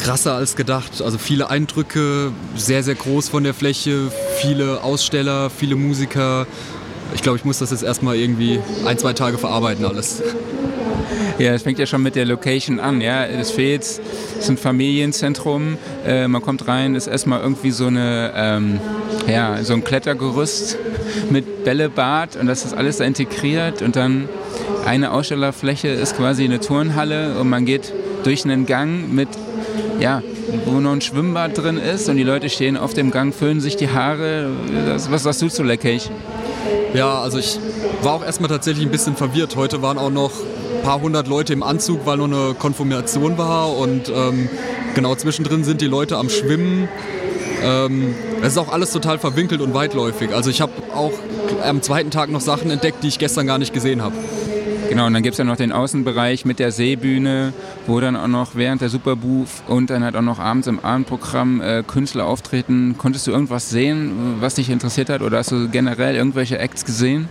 krasser als gedacht. Also viele Eindrücke, sehr, sehr groß von der Fläche, viele Aussteller, viele Musiker. Ich glaube, ich muss das jetzt erstmal irgendwie ein, zwei Tage verarbeiten alles. Ja, es fängt ja schon mit der Location an. Ja, das fehlt, es ist ein Familienzentrum. Äh, man kommt rein, ist erstmal irgendwie so eine, ähm, ja, so ein Klettergerüst mit Bällebad und das ist alles da integriert und dann eine Ausstellerfläche ist quasi eine Turnhalle und man geht durch einen Gang mit ja, wo noch ein Schwimmbad drin ist und die Leute stehen auf dem Gang, föhnen sich die Haare. was sagst du zu Location? Ja, also ich war auch erstmal tatsächlich ein bisschen verwirrt. Heute waren auch noch ein paar hundert Leute im Anzug, weil nur eine Konfirmation war und ähm, genau zwischendrin sind die Leute am Schwimmen. Ähm, es ist auch alles total verwinkelt und weitläufig. Also ich habe auch am zweiten Tag noch Sachen entdeckt, die ich gestern gar nicht gesehen habe. Genau, und dann gibt es ja noch den Außenbereich mit der Seebühne, wo dann auch noch während der Superbooth und dann halt auch noch abends im Abendprogramm äh, Künstler auftreten. Konntest du irgendwas sehen, was dich interessiert hat oder hast du generell irgendwelche Acts gesehen?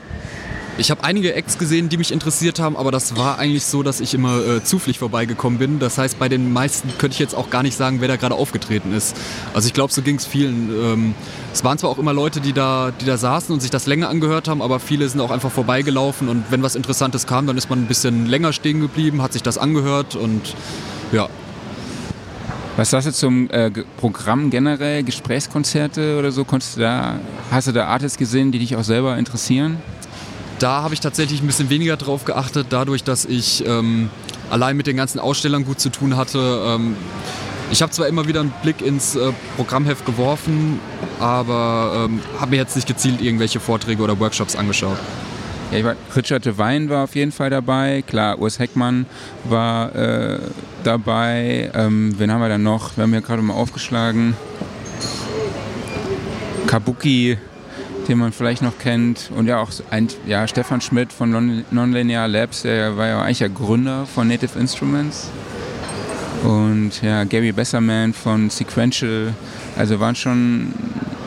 Ich habe einige Acts gesehen, die mich interessiert haben, aber das war eigentlich so, dass ich immer äh, zufällig vorbeigekommen bin. Das heißt, bei den meisten könnte ich jetzt auch gar nicht sagen, wer da gerade aufgetreten ist. Also ich glaube, so ging es vielen. Ähm, es waren zwar auch immer Leute, die da, die da saßen und sich das länger angehört haben, aber viele sind auch einfach vorbeigelaufen und wenn was Interessantes kam, dann ist man ein bisschen länger stehen geblieben, hat sich das angehört und ja, was sagst du zum äh, Programm generell, Gesprächskonzerte oder so? Konntest du da, hast du da Artists gesehen, die dich auch selber interessieren? Da habe ich tatsächlich ein bisschen weniger drauf geachtet, dadurch, dass ich ähm, allein mit den ganzen Ausstellern gut zu tun hatte. Ähm, ich habe zwar immer wieder einen Blick ins äh, Programmheft geworfen, aber ähm, habe mir jetzt nicht gezielt irgendwelche Vorträge oder Workshops angeschaut. Ja, ich war, Richard Devine war auf jeden Fall dabei. Klar, Urs Heckmann war äh, dabei. Ähm, wen haben wir dann noch? Wir haben ja gerade mal aufgeschlagen. Kabuki den man vielleicht noch kennt. Und ja, auch ein, ja, Stefan Schmidt von Nonlinear Labs, der war ja eigentlich der Gründer von Native Instruments. Und ja, Gary Besserman von Sequential. Also waren schon,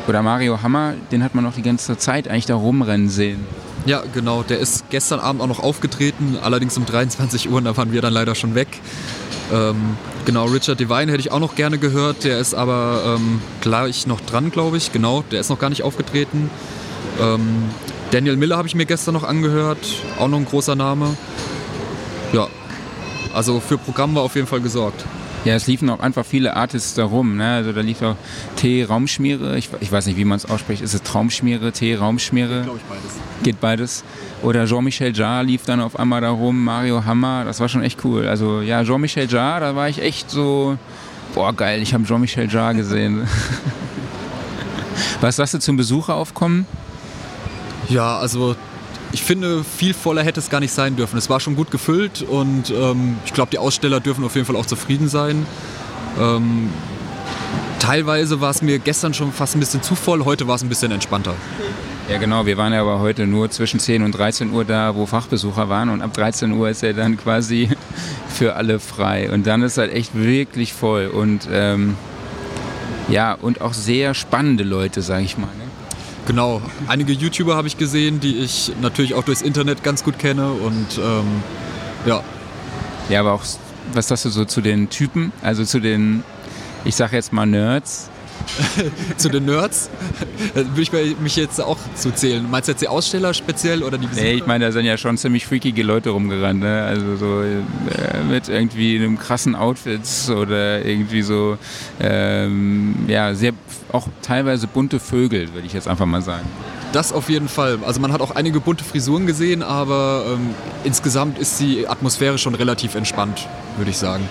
oder Mario Hammer, den hat man noch die ganze Zeit eigentlich da rumrennen sehen. Ja, genau. Der ist gestern Abend auch noch aufgetreten, allerdings um 23 Uhr, da waren wir dann leider schon weg. Ähm, genau, Richard Devine hätte ich auch noch gerne gehört, der ist aber ähm, gleich noch dran, glaube ich. Genau, der ist noch gar nicht aufgetreten. Ähm, Daniel Miller habe ich mir gestern noch angehört, auch noch ein großer Name. Ja, also für Programm war auf jeden Fall gesorgt. Ja, es liefen auch einfach viele Artists da rum. Ne? Also da lief auch T Raumschmiere, ich, ich weiß nicht, wie man es ausspricht. Ist es Traumschmiere, T Raumschmiere? Glaube ich beides. Geht beides. Oder Jean-Michel Jarre lief dann auf einmal da rum, Mario Hammer, das war schon echt cool. Also ja, Jean-Michel Jarre, da war ich echt so, boah geil, ich habe Jean-Michel Jarre gesehen. Was sagst du zum Besucheraufkommen? Ja, also ich finde, viel voller hätte es gar nicht sein dürfen. Es war schon gut gefüllt und ähm, ich glaube, die Aussteller dürfen auf jeden Fall auch zufrieden sein. Ähm, teilweise war es mir gestern schon fast ein bisschen zu voll, heute war es ein bisschen entspannter. Ja genau, wir waren ja aber heute nur zwischen 10 und 13 Uhr da, wo Fachbesucher waren und ab 13 Uhr ist er dann quasi für alle frei. Und dann ist halt echt wirklich voll und ähm, ja, und auch sehr spannende Leute, sage ich mal. Genau, einige YouTuber habe ich gesehen, die ich natürlich auch durchs Internet ganz gut kenne und ähm, ja. Ja, aber auch, was sagst du so zu den Typen, also zu den, ich sage jetzt mal Nerds? zu den Nerds würde ich mich jetzt auch zuzählen. Meinst du jetzt die Aussteller speziell oder die Besucher? Nee, ich meine, da sind ja schon ziemlich freakige Leute rumgerannt. Ne? Also so äh, mit irgendwie einem krassen Outfits oder irgendwie so, ähm, ja, sehr, auch teilweise bunte Vögel, würde ich jetzt einfach mal sagen. Das auf jeden Fall. Also man hat auch einige bunte Frisuren gesehen, aber ähm, insgesamt ist die Atmosphäre schon relativ entspannt, würde ich sagen.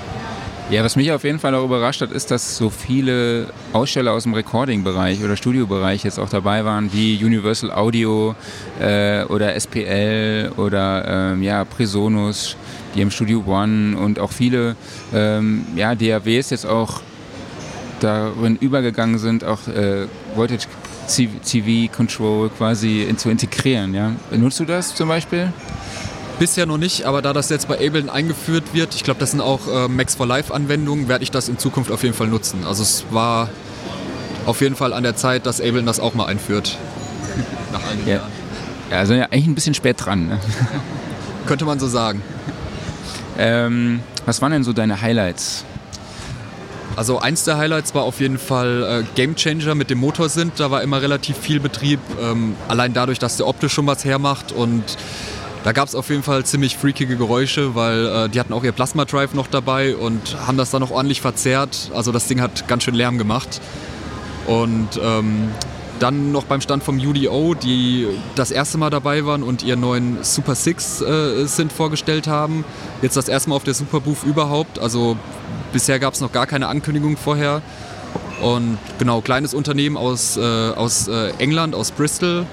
Ja, was mich auf jeden Fall auch überrascht hat, ist, dass so viele Aussteller aus dem Recording-Bereich oder Studiobereich jetzt auch dabei waren, wie Universal Audio äh, oder SPL oder ähm, ja, Presonus, die im Studio One und auch viele ähm, ja, DAWs jetzt auch darin übergegangen sind, auch äh, Voltage CV-Control quasi in, zu integrieren. Ja? Nutzt du das zum Beispiel? Bisher noch nicht, aber da das jetzt bei Ableton eingeführt wird, ich glaube, das sind auch äh, Max for Life-Anwendungen, werde ich das in Zukunft auf jeden Fall nutzen. Also es war auf jeden Fall an der Zeit, dass Ableton das auch mal einführt. Nach einigen ja. Jahren. Ja, also ja, eigentlich ein bisschen spät dran. Ne? Könnte man so sagen. Ähm, was waren denn so deine Highlights? Also eins der Highlights war auf jeden Fall äh, Game Changer mit dem Motor sind. Da war immer relativ viel Betrieb. Ähm, allein dadurch, dass der optisch schon was hermacht und da gab es auf jeden Fall ziemlich freakige Geräusche, weil äh, die hatten auch ihr Plasma Drive noch dabei und haben das dann noch ordentlich verzerrt. Also das Ding hat ganz schön Lärm gemacht. Und ähm, dann noch beim Stand vom UDO, die das erste Mal dabei waren und ihren neuen Super Six äh, sind vorgestellt haben. Jetzt das erste Mal auf der Super Booth überhaupt. Also bisher gab es noch gar keine Ankündigung vorher. Und genau, kleines Unternehmen aus, äh, aus äh, England, aus Bristol,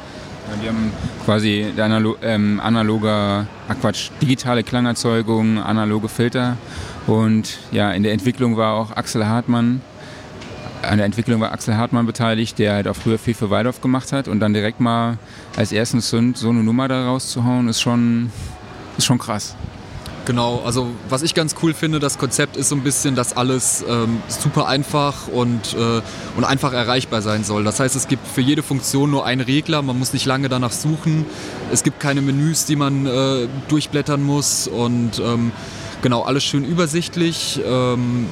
ja, die haben quasi Analo ähm, analoge, ach Quatsch, digitale Klangerzeugung, analoge Filter. Und ja, in der Entwicklung war auch Axel Hartmann, an der Entwicklung war Axel Hartmann beteiligt, der halt auch früher viel für Waldorf gemacht hat. Und dann direkt mal als ersten Sünd so eine Nummer da rauszuhauen, ist schon, ist schon krass. Genau, also was ich ganz cool finde, das Konzept ist so ein bisschen, dass alles ähm, super einfach und, äh, und einfach erreichbar sein soll. Das heißt, es gibt für jede Funktion nur einen Regler, man muss nicht lange danach suchen. Es gibt keine Menüs, die man äh, durchblättern muss und ähm, genau, alles schön übersichtlich. Ähm,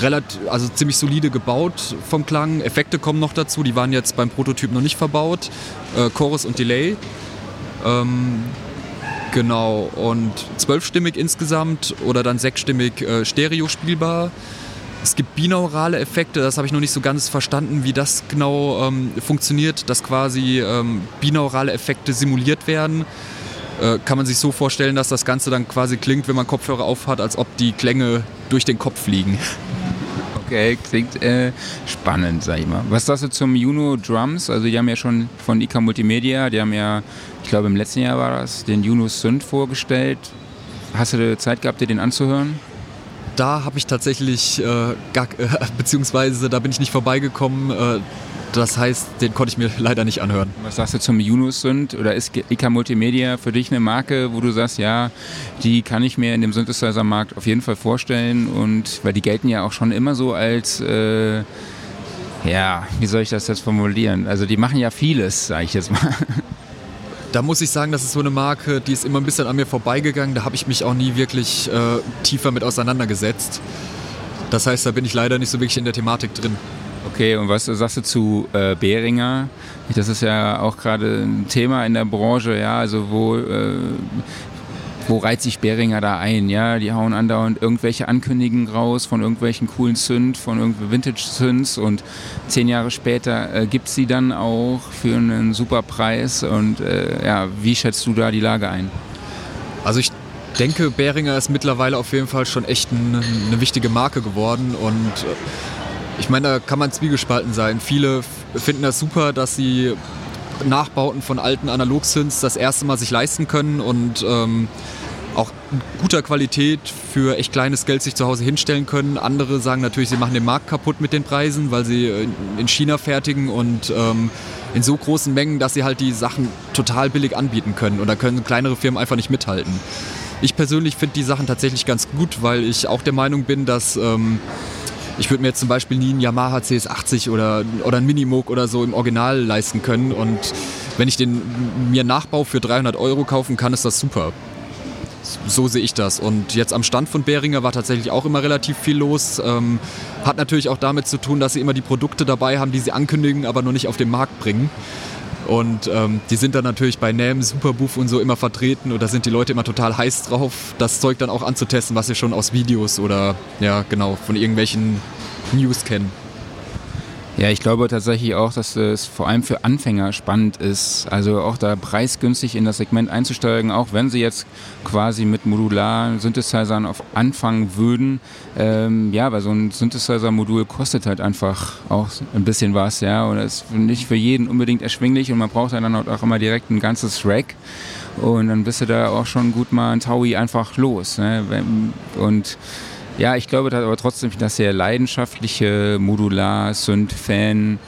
relativ, also ziemlich solide gebaut vom Klang. Effekte kommen noch dazu, die waren jetzt beim Prototyp noch nicht verbaut. Äh, Chorus und Delay. Genau, und zwölfstimmig insgesamt oder dann sechsstimmig äh, stereo spielbar. Es gibt binaurale Effekte, das habe ich noch nicht so ganz verstanden, wie das genau ähm, funktioniert, dass quasi ähm, binaurale Effekte simuliert werden. Äh, kann man sich so vorstellen, dass das Ganze dann quasi klingt, wenn man Kopfhörer aufhat, als ob die Klänge durch den Kopf fliegen. Okay, klingt äh, spannend, sag ich mal. Was sagst du zum Juno Drums? Also die haben ja schon von IK Multimedia, die haben ja, ich glaube im letzten Jahr war das, den Juno Synth vorgestellt. Hast du Zeit gehabt, dir den anzuhören? Da habe ich tatsächlich, äh, gar, äh, beziehungsweise da bin ich nicht vorbeigekommen. Äh, das heißt, den konnte ich mir leider nicht anhören. Was sagst du zum Unusynth oder ist IK Multimedia für dich eine Marke, wo du sagst, ja, die kann ich mir in dem Synthesizer-Markt auf jeden Fall vorstellen und weil die gelten ja auch schon immer so als äh, ja, wie soll ich das jetzt formulieren? Also die machen ja vieles, sage ich jetzt mal. Da muss ich sagen, das ist so eine Marke, die ist immer ein bisschen an mir vorbeigegangen. Da habe ich mich auch nie wirklich äh, tiefer mit auseinandergesetzt. Das heißt, da bin ich leider nicht so wirklich in der Thematik drin. Okay, und was sagst du zu äh, Behringer? Das ist ja auch gerade ein Thema in der Branche, ja, also wo, äh, wo reiht sich Behringer da ein? Ja, die hauen andauernd irgendwelche Ankündigungen raus von irgendwelchen coolen Synth, von irgendwelchen Vintage-Synths und zehn Jahre später äh, gibt sie dann auch für einen super Preis und äh, ja, wie schätzt du da die Lage ein? Also ich denke, Behringer ist mittlerweile auf jeden Fall schon echt ein, eine wichtige Marke geworden und äh, ich meine, da kann man zwiegespalten sein. Viele finden das super, dass sie Nachbauten von alten Analog-Synths das erste Mal sich leisten können und ähm, auch guter Qualität für echt kleines Geld sich zu Hause hinstellen können. Andere sagen natürlich, sie machen den Markt kaputt mit den Preisen, weil sie in China fertigen und ähm, in so großen Mengen, dass sie halt die Sachen total billig anbieten können. Und da können kleinere Firmen einfach nicht mithalten. Ich persönlich finde die Sachen tatsächlich ganz gut, weil ich auch der Meinung bin, dass ähm, ich würde mir jetzt zum Beispiel nie einen Yamaha CS80 oder, oder einen Minimoog oder so im Original leisten können. Und wenn ich den mir Nachbau für 300 Euro kaufen kann, ist das super. So sehe ich das. Und jetzt am Stand von Behringer war tatsächlich auch immer relativ viel los. Ähm, hat natürlich auch damit zu tun, dass sie immer die Produkte dabei haben, die sie ankündigen, aber noch nicht auf den Markt bringen. Und ähm, die sind dann natürlich bei NAM, Superbooth und so immer vertreten und da sind die Leute immer total heiß drauf, das Zeug dann auch anzutesten, was sie schon aus Videos oder ja genau von irgendwelchen News kennen. Ja, ich glaube tatsächlich auch, dass es vor allem für Anfänger spannend ist, also auch da preisgünstig in das Segment einzusteigen, auch wenn sie jetzt quasi mit modularen Synthesizern auf anfangen würden. Ähm, ja, weil so ein Synthesizer-Modul kostet halt einfach auch ein bisschen was, ja, und ist nicht für jeden unbedingt erschwinglich und man braucht dann auch immer direkt ein ganzes Rack und dann bist du da auch schon gut mal ein Taui einfach los. Ne? Und ja, ich glaube aber trotzdem, dass der leidenschaftliche Modular-Synth-Fan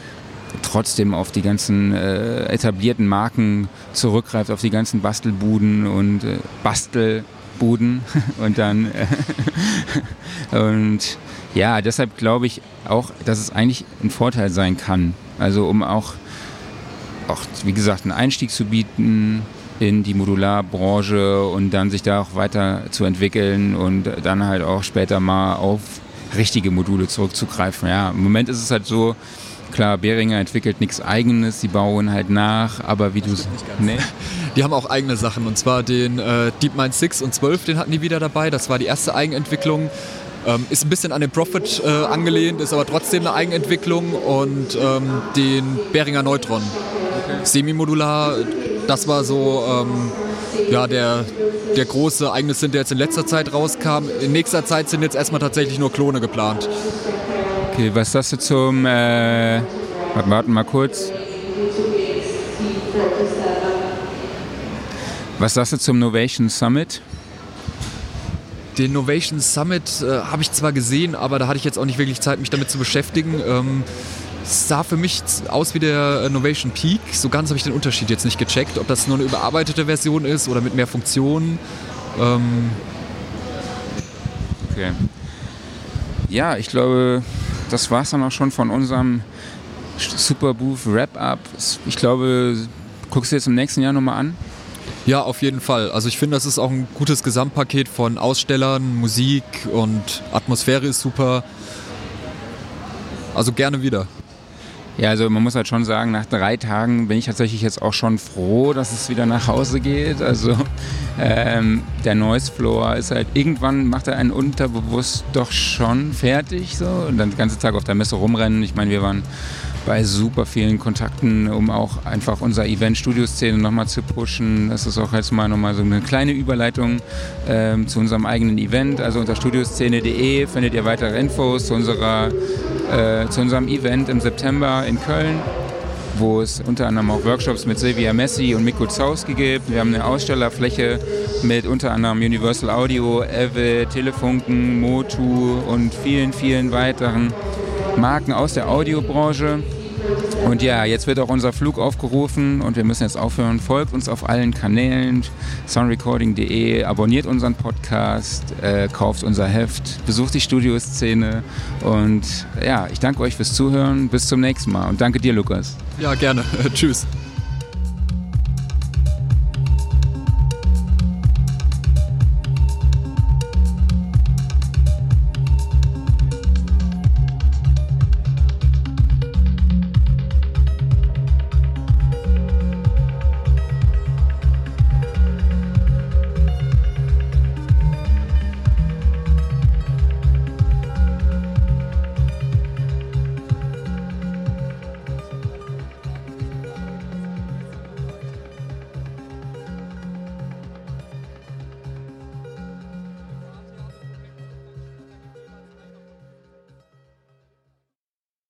trotzdem auf die ganzen äh, etablierten Marken zurückgreift, auf die ganzen Bastelbuden und äh, Bastelbuden und dann äh, und ja, deshalb glaube ich auch, dass es eigentlich ein Vorteil sein kann. Also um auch, auch wie gesagt, einen Einstieg zu bieten in die Modularbranche und dann sich da auch weiter zu entwickeln und dann halt auch später mal auf richtige Module zurückzugreifen. Ja, im Moment ist es halt so, Klar, Behringer entwickelt nichts eigenes, die bauen halt nach, aber wie du es. Nee. Die haben auch eigene Sachen und zwar den äh, DeepMind 6 und 12, den hatten die wieder dabei. Das war die erste Eigenentwicklung. Ähm, ist ein bisschen an den Profit äh, angelehnt, ist aber trotzdem eine Eigenentwicklung und ähm, den Behringer Neutron. Okay. Semimodular, das war so ähm, ja, der, der große eigene Sinn, der jetzt in letzter Zeit rauskam. In nächster Zeit sind jetzt erstmal tatsächlich nur Klone geplant. Okay, was sagst du zum, äh, warten mal kurz. Was sagst du zum Novation Summit? Den Novation Summit äh, habe ich zwar gesehen, aber da hatte ich jetzt auch nicht wirklich Zeit, mich damit zu beschäftigen. Ähm, es sah für mich aus wie der äh, Novation Peak. So ganz habe ich den Unterschied jetzt nicht gecheckt, ob das nur eine überarbeitete Version ist oder mit mehr Funktionen. Ähm okay. Ja, ich glaube, das war es dann auch schon von unserem Superbooth Wrap-Up. Ich glaube, guckst du jetzt im nächsten Jahr nochmal an? Ja, auf jeden Fall. Also ich finde, das ist auch ein gutes Gesamtpaket von Ausstellern, Musik und Atmosphäre ist super. Also gerne wieder. Ja, also man muss halt schon sagen, nach drei Tagen bin ich tatsächlich jetzt auch schon froh, dass es wieder nach Hause geht. Also ähm, der Noise Floor ist halt, irgendwann macht er einen unterbewusst doch schon fertig so und dann den ganzen Tag auf der Messe rumrennen. Ich meine, wir waren bei super vielen Kontakten, um auch einfach unser Event-Studio-Szene nochmal zu pushen. Das ist auch jetzt mal nochmal so eine kleine Überleitung ähm, zu unserem eigenen Event. Also unter studioszene.de findet ihr weitere Infos zu unserer äh, zu unserem Event im September in Köln, wo es unter anderem auch Workshops mit Silvia Messi und Mikko Zauski gibt. Wir haben eine Ausstellerfläche mit unter anderem Universal Audio, Eve, Telefunken, Motu und vielen, vielen weiteren Marken aus der Audiobranche. Und ja, jetzt wird auch unser Flug aufgerufen und wir müssen jetzt aufhören. Folgt uns auf allen Kanälen, soundrecording.de, abonniert unseren Podcast, äh, kauft unser Heft, besucht die Studioszene und ja, ich danke euch fürs Zuhören. Bis zum nächsten Mal und danke dir, Lukas. Ja, gerne. Tschüss.